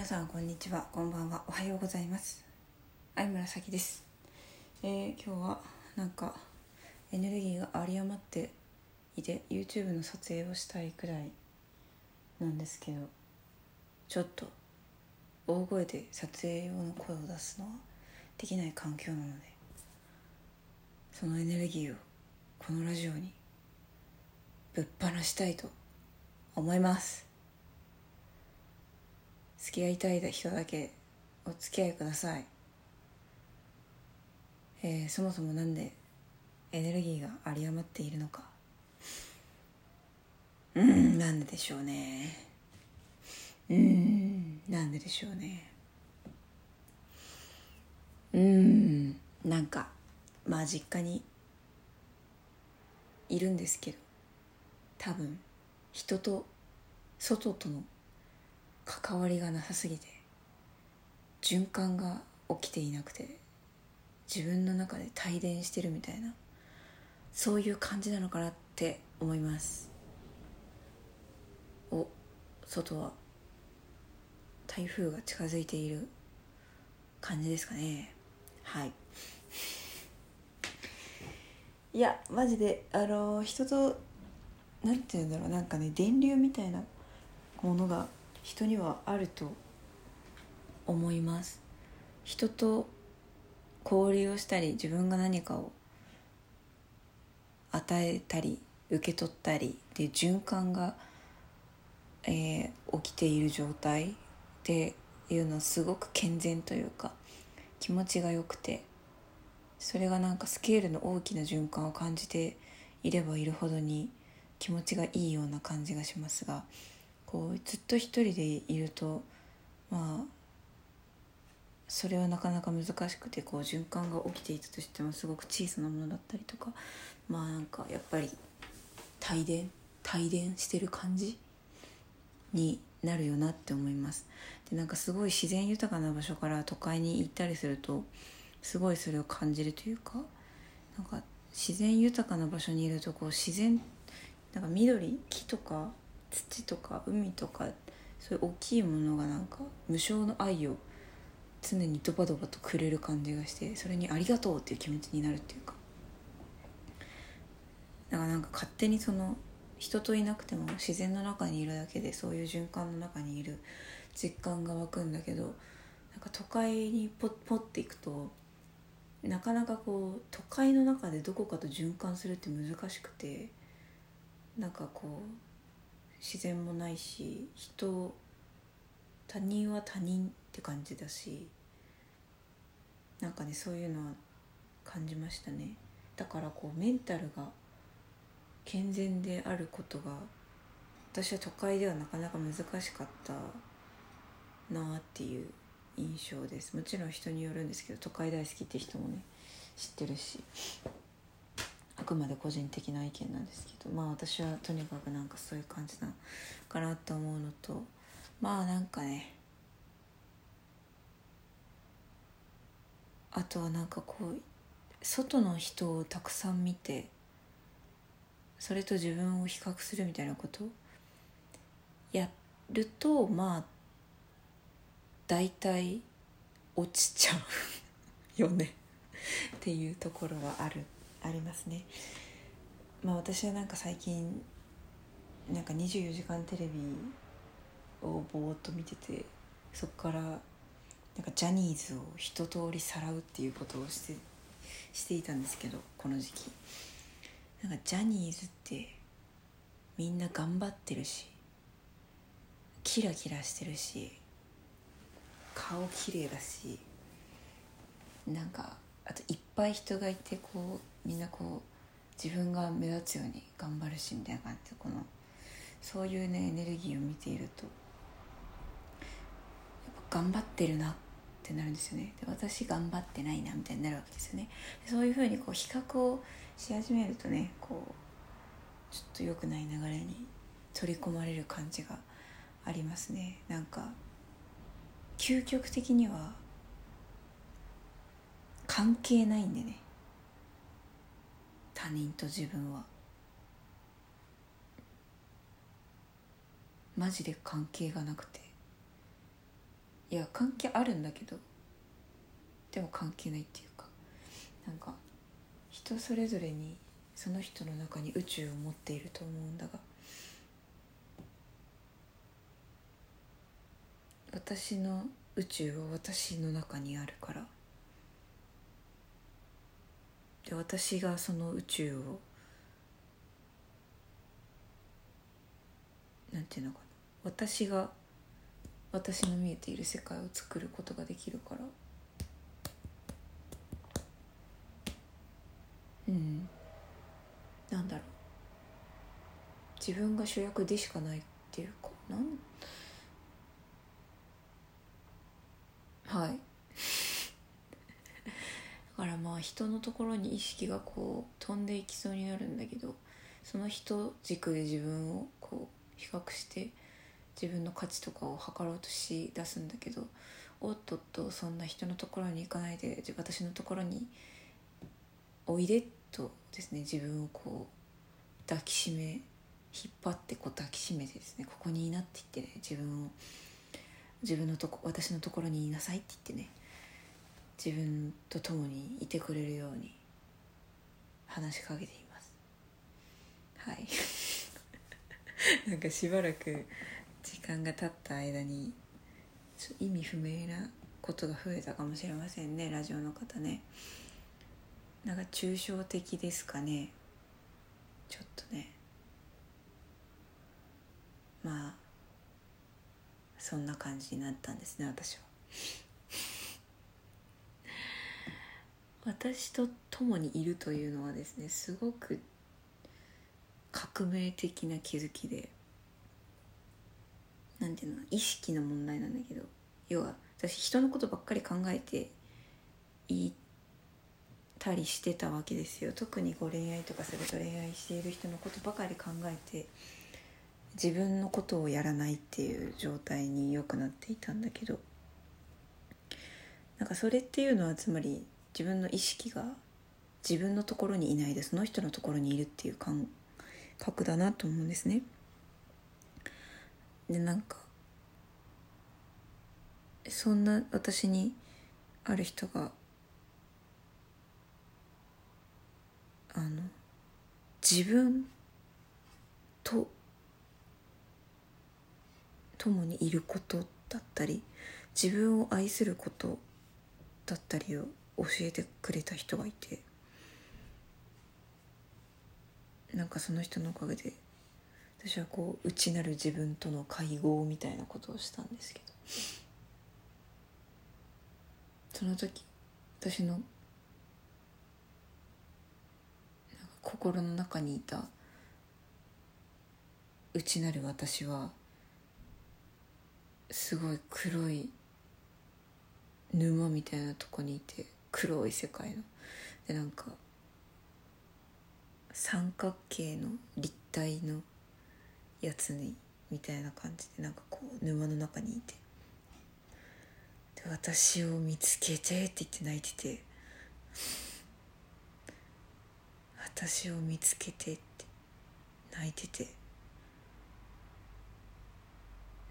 皆さんこんにちは。こんばんは。おはようございます。相村咲です。えー、今日はなんかエネルギーが有り余っていて YouTube の撮影をしたいくらいなんですけどちょっと大声で撮影用の声を出すのはできない環境なのでそのエネルギーをこのラジオにぶっ放したいと思います。付き合いたい人だけお付き合いください、えー、そもそもなんでエネルギーが有り余っているのか。うんなんででしょうね。うんなんででしょうね。うんなんかまあ実家にいるんですけど多分人と外との関わりがなさすぎて循環が起きていなくて自分の中で帯電してるみたいなそういう感じなのかなって思います。お外は台風が近づいている感じですかね。はい。いやマジであの人となんて言うんだろうなんかね電流みたいなものが人にはあると思います。人と交流をしたり自分が何かを与えたり受け取ったりで循環が、えー、起きている状態っていうのはすごく健全というか気持ちが良くてそれがなんかスケールの大きな循環を感じていればいるほどに気持ちがいいような感じがしますがこうずっと一人でいるとまあそれはなかなか難しくてこう循環が起きていたとしてもすごく小さなものだったりとかまあなんかやっぱり帯電帯電してる感じになるよなって思います。でなんかすごい自然豊かな場所から都会に行ったりするとすごいそれを感じるというかなんか自然豊かな場所にいるとこう自然なんか緑木とか土とか海とかそういう大きいものがなんか無償の愛を常にドバドバとくれる感じがしてそれにありがとうっていう気持ちになるっていうか。だからなんか勝手にその人といなくても自然の中にいるだけでそういう循環の中にいる実感が湧くんだけどなんか都会にポッポッていくとなかなかこう都会の中でどこかと循環するって難しくてなんかこう自然もないし人他人は他人って感じだしなんかねそういうのは感じましたね。だからこうメンタルが健全であることが私は都会ではなかなか難しかったなっていう印象です。もちろん人によるんですけど都会大好きって人もね知ってるし。あくまで個人的な意見なんですけどまあ私はとにかくなんかそういう感じなのかなと思うのとまあなんかねあとはなんかこう外の人をたくさん見てそれと自分を比較するみたいなことやるとまあ大体落ちちゃうよね。っていうところはある。ありますね。まあ私はなんか最近なんか24時間テレビをぼーっと見ててそこからなんかジャニーズを一通りさらうっていうことをしてしていたんですけどこの時期。なんかジャニーズってみんな頑張ってるしキラキラしてるし顔綺麗だしなんかあといっぱい人がいてこうみんなこう自分が目立つように頑張るしみたいな感じでこのそういうねエネルギーを見ていると頑張ってるなってなるんですよね。で私頑張ってないなみたいになるわけですよね。そういうふうにこう比較をし始めるとねこうちょっと良くない流れに取り込まれる感じがありますね。なんか究極的には関係ないんでね。他人と自分は。マジで関係がなくて。いや関係あるんだけど。でも関係ないっていうか。なんか人それぞれにその人の中に宇宙を持っていると思うんだが。私の宇宙は私の中にあるから。で私がその宇宙をなんていうのかな。私が私の見えている世界を作ることができるから。うん。なんだろう。自分が主役でしかないっていうかなん？はい。からまあ人のところに意識がこう飛んでいきそうになるんだけどその人軸で自分をこう比較して自分の価値とかを測ろうとし出すんだけどおっとっとそんな人のところに行かないで私のところにおいでとですね自分をこう抱きしめ引っ張ってこう抱きしめてですねここにいなって言ってね自分を自分のとこ私のところにいなさいって言ってね自分と共にいてくれるように話しかけています。はい。なんかしばらく時間が経った間に意味不明なことが増えたかもしれませんねラジオの方ね。なんか抽象的ですかね。ちょっとね。まあそんな感じになったんですね私は。私と共にいるというのはですねすごく革命的な気づきでなんていうの意識の問題なんだけど要は私人のことばっかり考えていたりしてたわけですよ。特にこう恋愛とかすると恋愛している人のことばかり考えて自分のことをやらないっていう状態によくなっていたんだけどなんかそれっていうのはつまり自分の意識が自分のところにいないでその人のところにいるっていう感覚だなと思うんですね。でなんかそんな私にある人があの自分と共にいることだったり自分を愛することだったりを教えてくれた人がいてなんかその人のおかげで私はこう内なる自分との会合みたいなことをしたんですけど。その時私の心の中にいた内なる私はすごい黒い沼みたいなとこにいて黒い世界の。でなんか三角形の立体のやつにみたいな感じでなんかこう沼の中にいて。で私を見つけてって言って泣いてて。私を見つけてって泣いてて。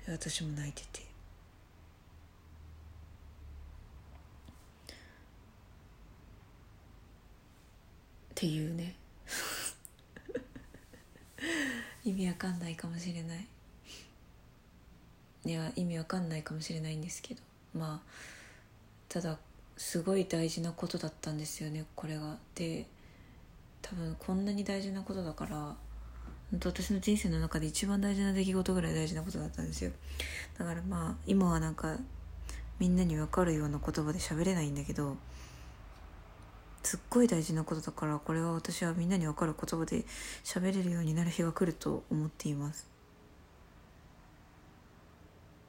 私も泣いてて。っていうね。意味わかんないかもしれない。いや意味わかんないかもしれないんですけど。まあただすごい大事なことだったんですよねこれが。で多分こんなに大事なことだから本当私の人生の中で一番大事な出来事ぐらい大事なことだったんですよ。だからまあ今はなんかみんなに分かるような言葉で喋れないんだけどすっごい大事なことだからこれは私はみんなに分かる言葉で喋れるようになる日が来ると思っています。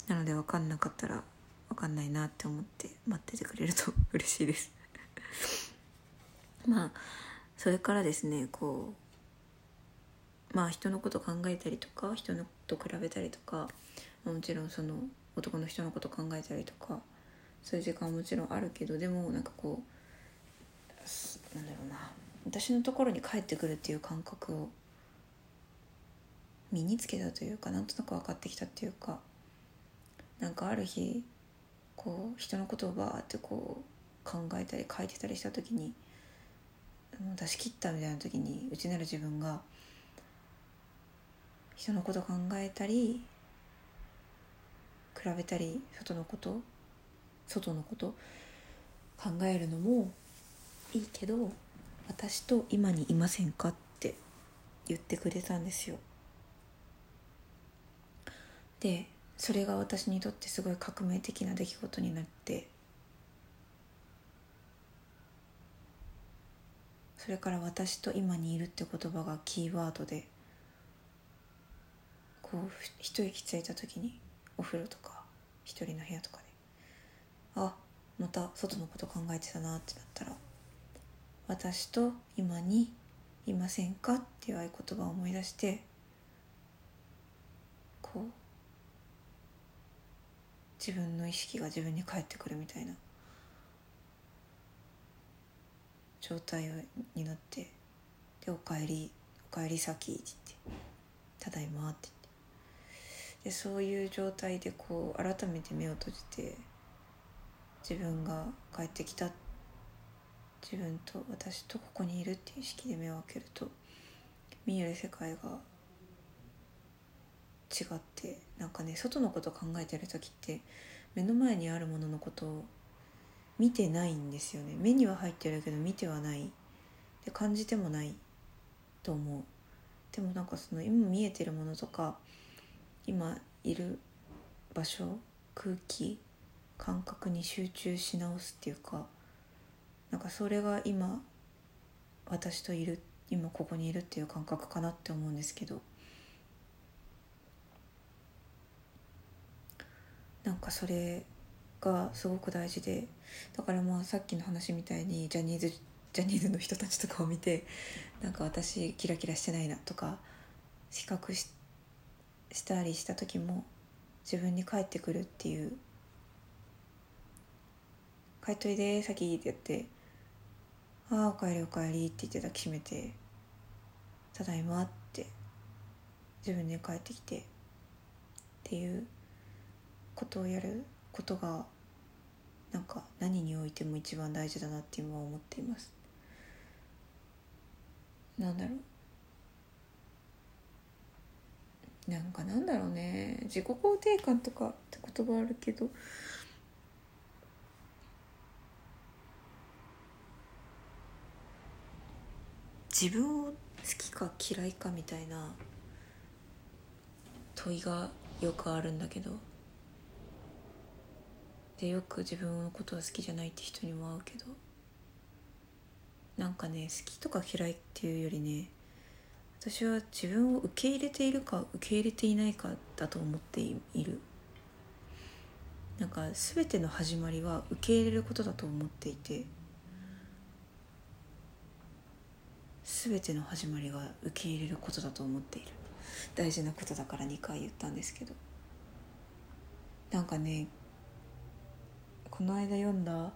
なので分かんなかったら分かんないなって思って待っててくれると 嬉しいです。まあそれからですねこうまあ人のこと考えたりとか人のと比べたりとかもちろんその男の人のこと考えたりとかそういう時間はもちろんあるけどでもなんかこうなんだろうな。私のところに帰ってくるっていう感覚を身につけたというかなんとなく分かってきたっていうかなんかある日こう人のことをバーってこう考えたり書いてたりした時にもう出し切ったみたいな時に内なる自分が人のこと考えたり比べたり外のこと外のこと考えるのもいいけど私と今にいませんかって言ってくれたんですよ。でそれが私にとってすごい革命的な出来事になってそれから「私と今にいる」って言葉がキーワードでこう一息ついた時にお風呂とか一人の部屋とかであまた外のこと考えてたなってなったら「私と今にいませんか?」っていう合言葉を思い出してこう自分の意識が自分に返ってくるみたいな状態になって「でおかえりおかえり先」って言って「ただいま」って言ってでそういう状態でこう改めて目を閉じて自分が帰ってきたって自分と私とここにいるっていう意識で目を開けると見える世界が違ってなんかね外のこと考えてる時って目の前にあるもののことを見てないんですよね。目には入ってるけど見てはない。で感じてもないと思う。でもなんかその今見えてるものとか今いる場所空気感覚に集中し直すっていうかなんかそれが今私といる今ここにいるっていう感覚かなって思うんですけど。なんかそれがすごく大事でだからまあさっきの話みたいにジャニーズジャニーズの人たちとかを見てなんか私キラキラしてないなとか比較ししたりした時も自分に返ってくるっていう「帰っといで先」って言って「ああおかえりおかえり」って言って抱きしめて「ただいま」って自分に帰ってきてっていうことをやることがなんか何においても一番大事だなって今は思っています。なんだろう。なんかなんだろうね。自己肯定感とかって言葉あるけど。自分を好きか嫌いかみたいな問いがよくあるんだけど。でよく自分のことは好きじゃないって人にも会うけど。なんかね好きとか嫌いっていうよりね私は自分を受け入れているか受け入れていないかだと思っている。なんか全ての始まりは受け入れることだと思っていて。全ての始まりは受け入れることだと思っている。大事なことだから2回言ったんですけど。なんかねこの間読んだ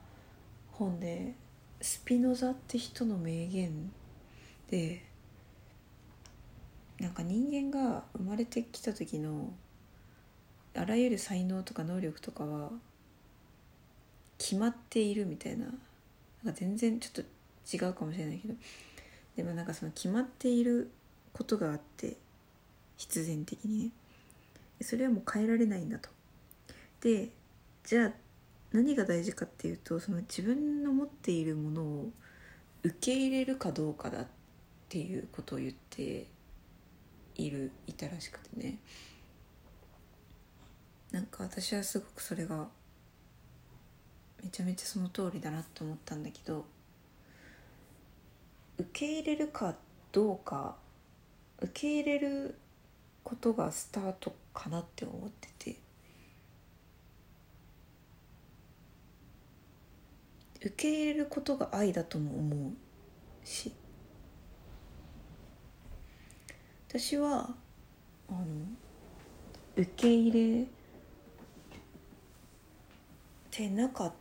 本でスピノザって人の名言でなんか人間が生まれてきた時のあらゆる才能とか能力とかは決まっているみたいな。なんか全然ちょっと違うかもしれないけどでもなんかその決まっていることがあって必然的にね。それはもう変えられないんだと。でじゃあ何が大事かっていうとその自分の持っているものを受け入れるかどうかだっていうことを言っているいたらしくてね。なんか私はすごくそれがめちゃめちゃその通りだなと思ったんだけど受け入れるかどうか受け入れることがスタートかなって思ってて。受け入れることが愛だとも思うし。私はあの受け入れてなかっ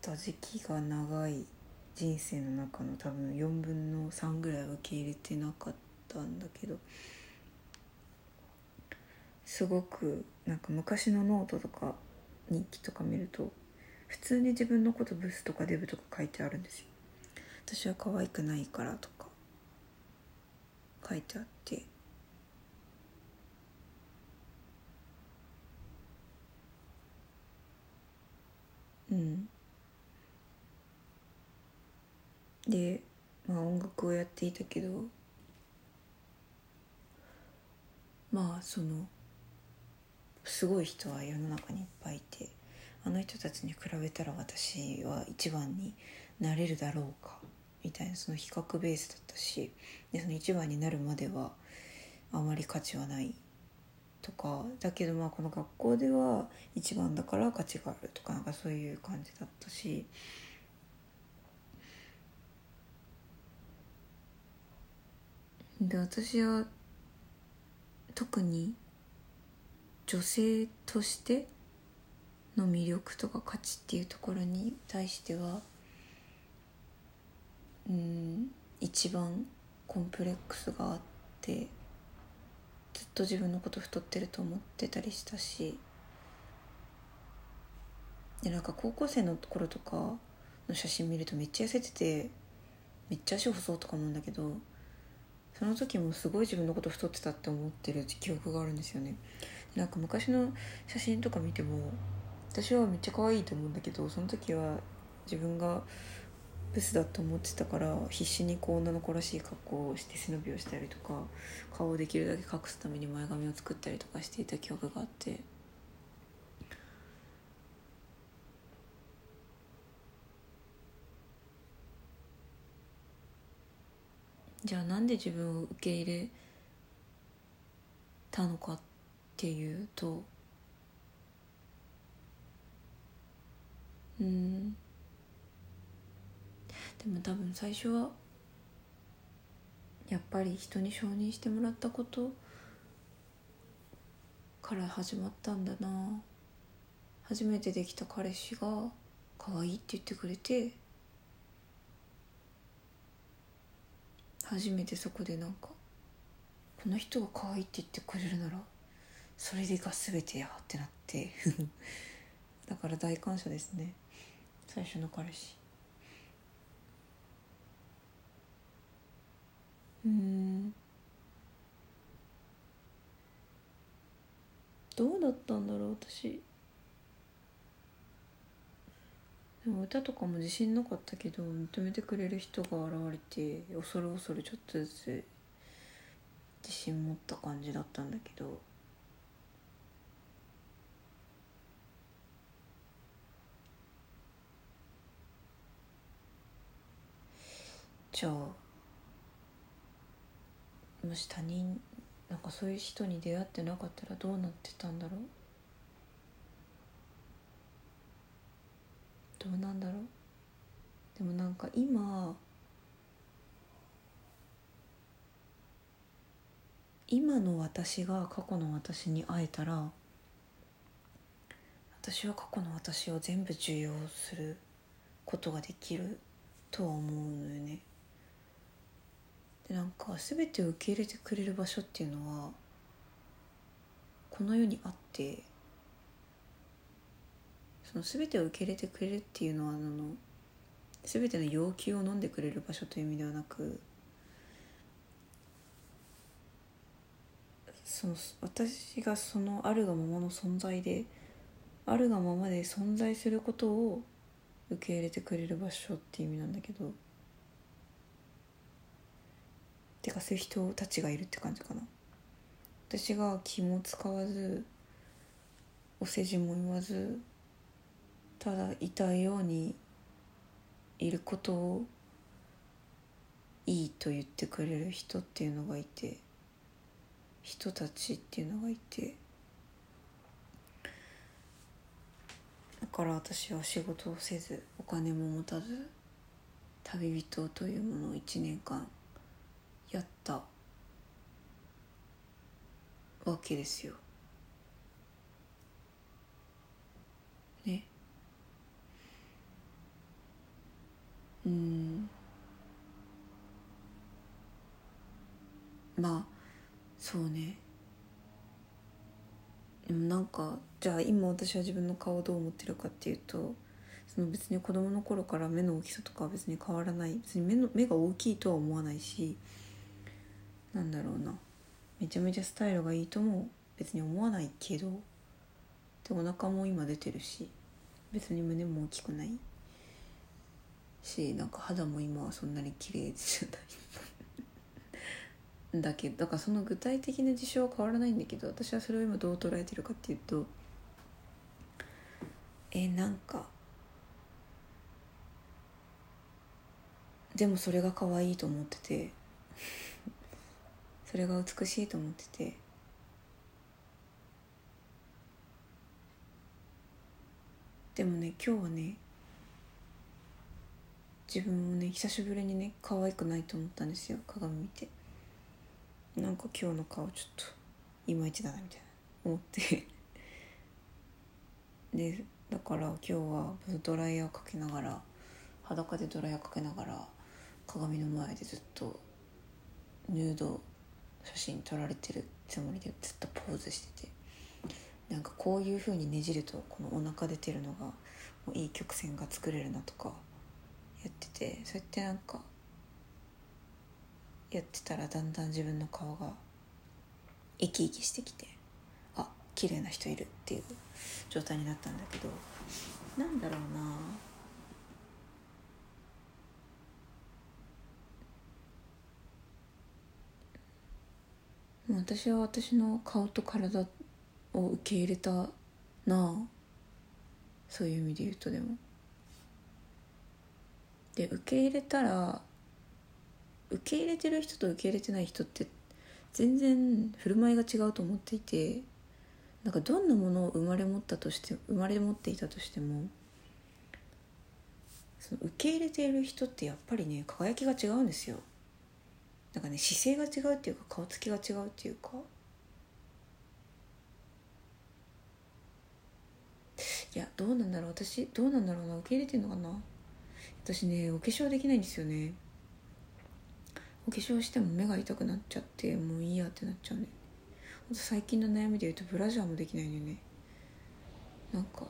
た時期が長い人生の中の多分4分の3ぐらい受け入れてなかったんだけどすごくなんか昔のノートとか日記とか見ると普通に自分のことブスとかデブとか書いてあるんですよ。私は可愛くないからとか書いてあって。うん。でまあ音楽をやっていたけどまあそのすごい人は世の中にいっぱいいてあの人たちに比べたら私は一番になれるだろうかみたいなその比較ベースだったしでその一番になるまではあまり価値はないとかだけどまあこの学校では一番だから価値があるとかなんかそういう感じだったしで私は特に女性としての魅力とか価値っていうところに対してはうん一番コンプレックスがあってずっと自分のこと太ってると思ってたりしたしでなんか高校生の頃とかの写真見るとめっちゃ痩せててめっちゃ足細とか思うんだけどその時もすごい自分のこと太ってたって思ってる記憶があるんですよね。なんか昔の写真とか見ても私はめっちゃ可愛いと思うんだけどその時は自分がブスだと思ってたから必死にこう女の子らしい格好をして背伸びをしたりとか顔をできるだけ隠すために前髪を作ったりとかしていた記憶があって。じゃあなんで自分を受け入れたのかっていうとうん。でも多分最初はやっぱり人に承認してもらったことから始まったんだな。初めてできた彼氏が可愛いって言ってくれて初めてそこでなんかこの人が可愛いって言ってくれるならそれでが全てやってなって だから大感謝ですね。最初の彼氏。うん。どうだったんだろう私。でも歌とかも自信なかったけど認めてくれる人が現れて恐る恐るちょっとずつ自信持った感じだったんだけど。じゃあもし他人なんかそういう人に出会ってなかったらどうなってたんだろう？どうなんだろう？でもなんか今今の私が過去の私に会えたら私は過去の私を全部受容することができるとは思うのよね。でなんか全てを受け入れてくれる場所っていうのはこの世にあってその全てを受け入れてくれるっていうのはあの全ての要求を飲んでくれる場所という意味ではなくその私がそのあるがままの存在であるがままで存在することを受け入れてくれる場所っていう意味なんだけどてかそういう人たちがいるって感じかな。私が気も使わずお世辞も言わずただいたいようにいることをいいと言ってくれる人っていうのがいて人たちっていうのがいてだから私は仕事をせずお金も持たず旅人というものを1年間やったわけですよ。ね。うん。まあそうね。でもなんかじゃあ今私は自分の顔をどう思ってるかっていうとその別に子供の頃から目の大きさとかは別に変わらない。別に目の目が大きいとは思わないしなんだろうな。めちゃめちゃスタイルがいいとも別に思わないけどでお腹も今出てるし別に胸も大きくない。しなんか肌も今はそんなに綺麗じゃない。だけどだからその具体的な事象は変わらないんだけど私はそれを今どう捉えてるかっていうとえなんかでもそれが可愛いと思っててそれが美しいと思っててでもね今日はね自分もね久しぶりにね可愛くないと思ったんですよ。鏡見て。なんか今日の顔ちょっといまいちだなみたいな。思って。でだから今日はドライヤーかけながら裸でドライヤーかけながら鏡の前でずっとヌード写真撮られてるつもりでずっとポーズしてて。なんかこういう風にねじるとこのお腹出てるのがもういい曲線が作れるなとかやっててそうやってなんかやってたらだんだん自分の顔が生き生きしてきてあ綺麗な人いるっていう状態になったんだけどなんだろうな私は私の顔と体を受け入れたなあそういう意味で言うとでも。で受け入れたら受け入れてる人と受け入れてない人って全然振る舞いが違うと思っていてなんかどんなものを生まれ持ったとして生まれ持っていたとしてもその受け入れている人ってやっぱりね輝きが違うんですよ。なんかね姿勢が違うっていうか顔つきが違うっていうか。いやどうなんだろう。私どうなんだろうな。受け入れてんのかな。私ねお化粧できないんですよね。お化粧しても目が痛くなっちゃってもういいやってなっちゃうね。最近の悩みで言うとブラジャーもできないんだよね。なんか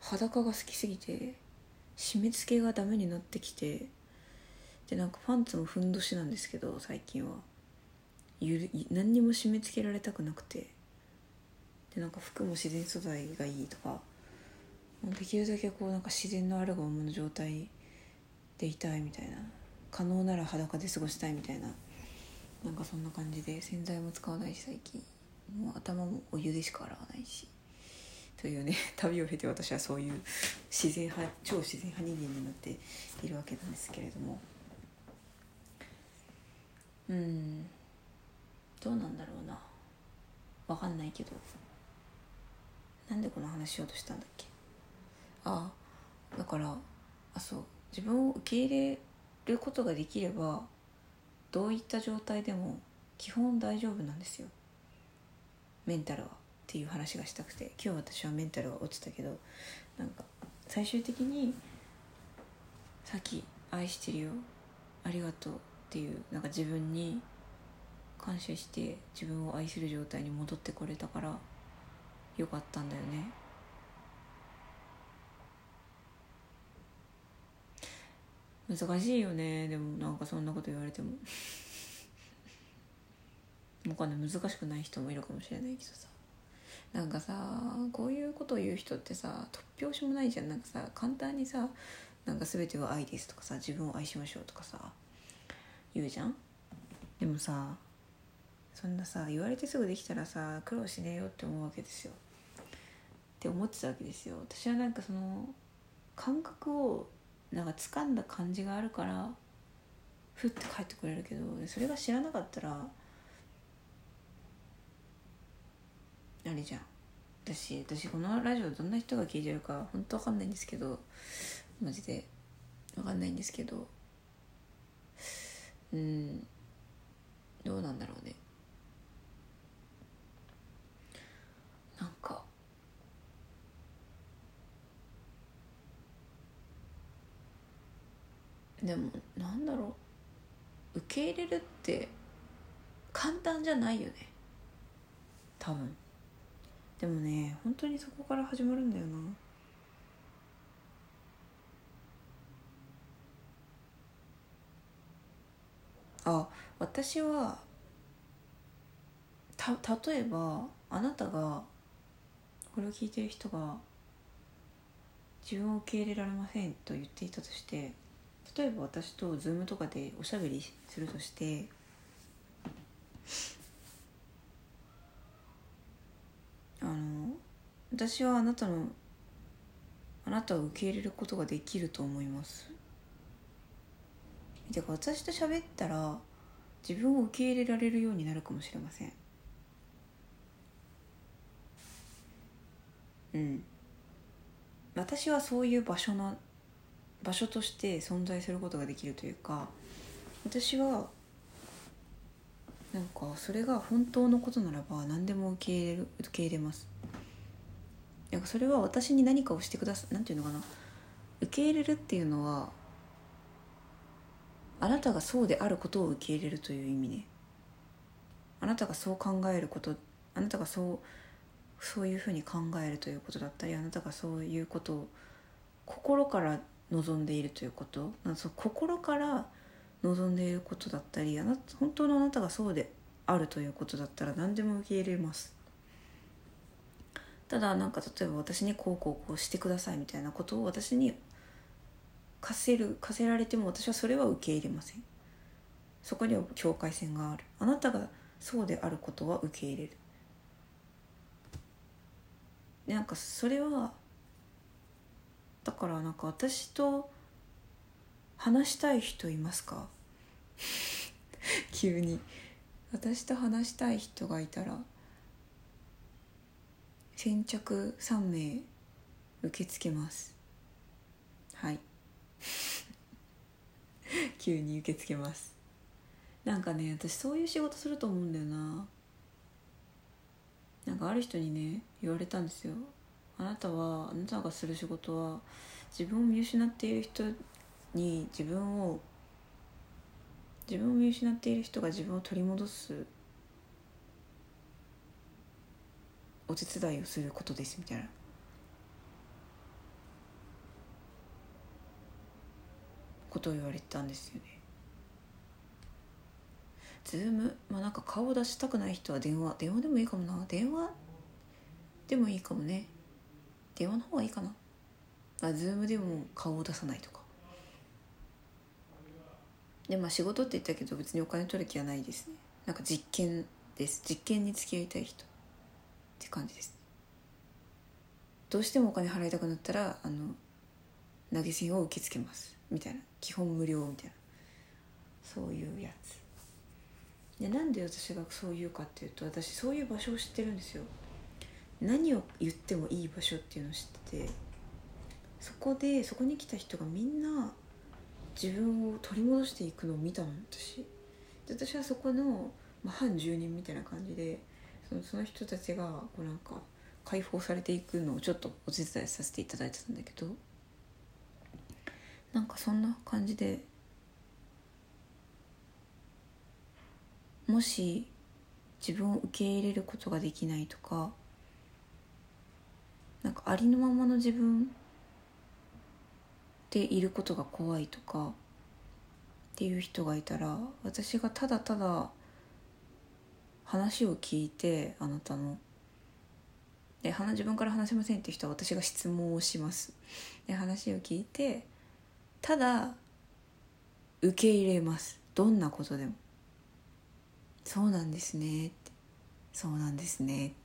裸が好きすぎて締め付けがダメになってきてでなんかパンツもふんどしなんですけど最近は。ゆる何にも締め付けられたくなくて。でなんか服も自然素材がいいとかできるだけこうなんか自然のあるがままの状態でいたいみたいな。可能なら裸で過ごしたいみたいな。なんかそんな感じで洗剤も使わないし最近もう頭もお湯でしか洗わないし。というね 旅を経て私はそういう自然派超自然派人間になっているわけなんですけれども。うん。どうなんだろうな。分かんないけど。なんでこの話しようとしたんだっけ？あだからあそう。自分を受け入れることができればどういった状態でも基本大丈夫なんですよ。メンタルはっていう話がしたくて。今日私はメンタルが落ちたけどなんか最終的に「さっき愛してるよありがとう」っていうなんか自分に感謝して自分を愛する状態に戻ってこれたからよかったんだよね。難しいよね。でもなんかそんなこと言われても。わかんない。難しくない人もいるかもしれないけどさ。なんかさこういうことを言う人ってさ突拍子もないじゃん。なんかさ簡単にさなんか全ては愛ですとかさ自分を愛しましょうとかさ言うじゃん。でもさそんなさ言われてすぐできたらさ苦労しねえよって思うわけですよ。って思ってたわけですよ。私はなんかその感覚をなんか掴んだ感じがあるからふって帰ってくれるけどそれが知らなかったらあれじゃん。私私このラジオどんな人が聞いてるか本当わかんないんですけどマジでわかんないんですけどうんどうなんだろうね。なんかでもなんだろう。受け入れるって簡単じゃないよね。多分。でもね本当にそこから始まるんだよな。あ私はた例えばあなたがこれを聞いてる人が自分を受け入れられませんと言っていたとして例えば私と Zoom とかでおしゃべりするとしてあの私はあなたのあなたを受け入れることができると思います。てか私と喋ったら自分を受け入れられるようになるかもしれません。うん。私はそういう場所の場所として存在することができるというか私はなんかそれが本当のことならば何でも受け入れる受け入れます。なんかそれは私に何かをしてくださなんていうのかな。受け入れるっていうのはあなたがそうであることを受け入れるという意味ね。あなたがそう考えることあなたがそうそういうふうに考えるということだったりあなたがそういうことを心から望んでいるということ？そう心から望んでいることだったりあな。本当のあなたがそうであるということだったら何でも受け入れます。ただなんか例えば私にこうこうこうしてくださいみたいなことを私に課せる課せられても私はそれは受け入れません。そこには境界線がある。あなたがそうであることは受け入れる。なんかそれはだからなんか私と話したい人いますか？急に。私と話したい人がいたら先着3名受け付けます。はい。急に受け付けます。なんかね私そういう仕事すると思うんだよな。なんかある人にね言われたんですよ。あなたはあなたがする仕事は自分を見失っている人に自分を自分を見失っている人が自分を取り戻すお手伝いをすることですみたいな。ことを言われたんですよね。 Zoom まあなんか顔を出したくない人は電話。電話でもいいかもな。電話でもいいかもね。電話の方がいいかな。あ Zoom でも顔を出さないとか。でまあ仕事って言ったけど別にお金取る気はないですね。なんか実験です。実験に付き合いたい人。って感じですどうしてもお金払いたくなったらあの投げ銭を受け付けます。みたいな。基本無料みたいな。そういうやつ。でなんで私がそう言うかっていうと私そういう場所を知ってるんですよ。何を言ってもいい場所っていうのを知っててそこでそこに来た人がみんな自分を取り戻していくのを見たの私。で私はそこの、まあ、反住人みたいな感じでそのその人たちがこうなんか解放されていくのをちょっとお手伝いさせていただいてたんだけどなんかそんな感じでもし自分を受け入れることができないとかなんかありのままの自分でいることが怖いとかっていう人がいたら私がただただ話を聞いてあなたの。で自分から話せませんっていう人は私が質問をします。で話を聞いてただ受け入れます。どんなことでも。そうなんですねって。そうなんですねって。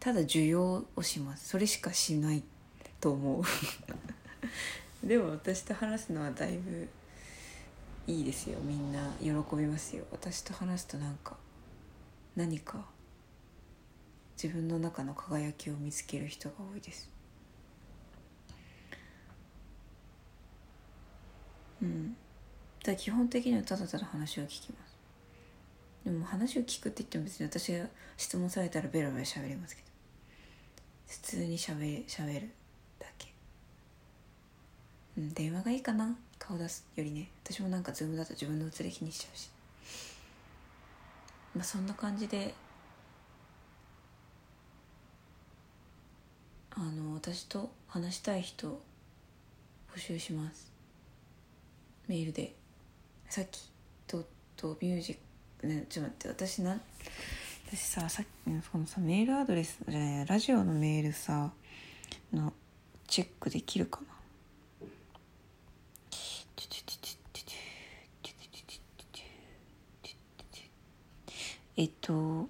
ただ受容をします。それしかしないと思う。でも私と話すのはだいぶいいですよ。みんな喜びますよ。私と話すとなんか何か自分の中の輝きを見つける人が多いです。うん。だ基本的にはただただ話を聞きます。でも話を聞くって言っても別に私が質問されたらベラベラ喋りますけど。普通にしゃべしゃべるだけ。うん電話がいいかな。顔出すよりね。私もなんか Zoom だと自分の写り気にしちゃうし。まあそんな感じで。あの私と話したい人募集します。メールで。さっきとトミュージックねちょっと待って私な私ささっきのこのさメールアドレスじゃないラジオのメールさのチェックできるかな？えっと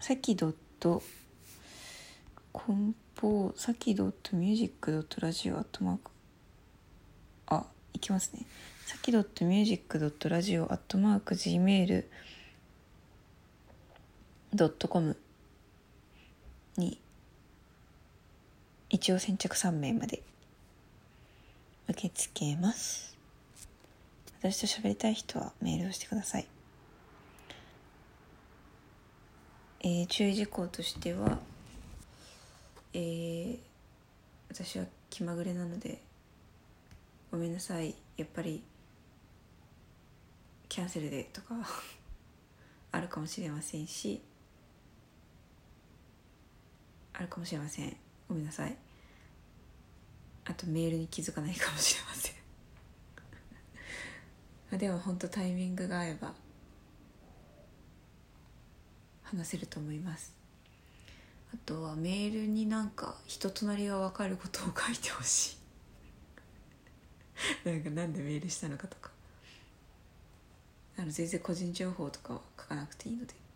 さきドットコンポさきドットミュージックドットラジオアットマークあいきますねさきドットミュージックドットラジオアットマーク Gmail ドットコムに一応先着3名まで受け付けます。私と喋りたい人はメールをしてください。えー、注意事項としては、えー、私は気まぐれなのでごめんなさい。やっぱりキャンセルでとかあるかもしれませんしあるかもしれません。ごめんなさい。あとメールに気づかないかもしれません。あでも本当タイミングが合えば話せると思います。あとはメールになんか人となりが分かることを書いてほしい。なんかなんでメールしたのかとか。あの全然個人情報とかは書かなくていいので。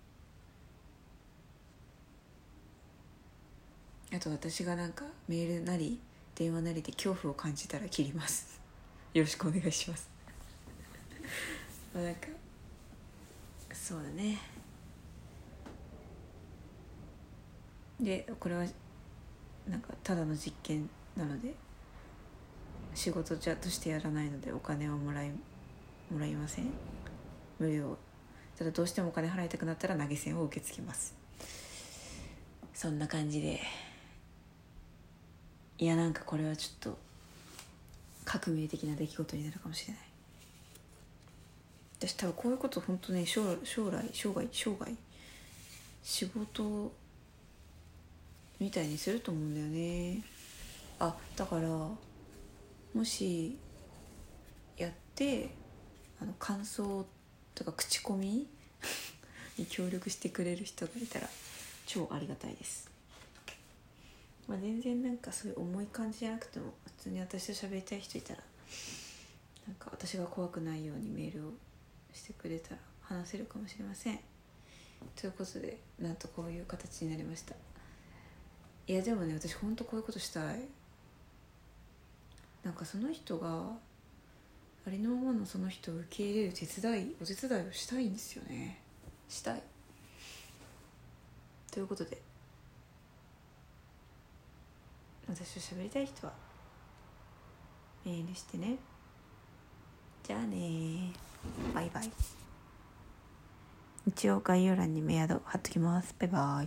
あと私がなんかメールなり電話なりで恐怖を感じたら切ります。よろしくお願いします。まあなんかそうだね。でこれはなんかただの実験なので仕事じゃとしてやらないのでお金はもらいもらいません。無料。ただどうしてもお金払いたくなったら投げ銭を受け付けます。そんな感じで。いやなんかこれはちょっと革命的な出来事になるかもしれない。私多分こういうこと本当ね将将来生涯生涯仕事みたいにすると思うんだよね。あだからもしやってあの感想とか口コミ？に協力してくれる人がいたら超ありがたいです。まあ、全然なんかそういう重い感じじゃなくても普通に私と喋りたい人いたらなんか私が怖くないようにメールをしてくれたら話せるかもしれません。ということでなんとこういう形になりました。いやでもね私ほんとこういうことしたい。なんかその人がありのままのその人を受け入れる手伝いお手伝いをしたいんですよね。したい。ということで私と喋りたい人は。メールしてね。じゃあね。バイバイ。一応概要欄にメアド貼っときます。バイバイ。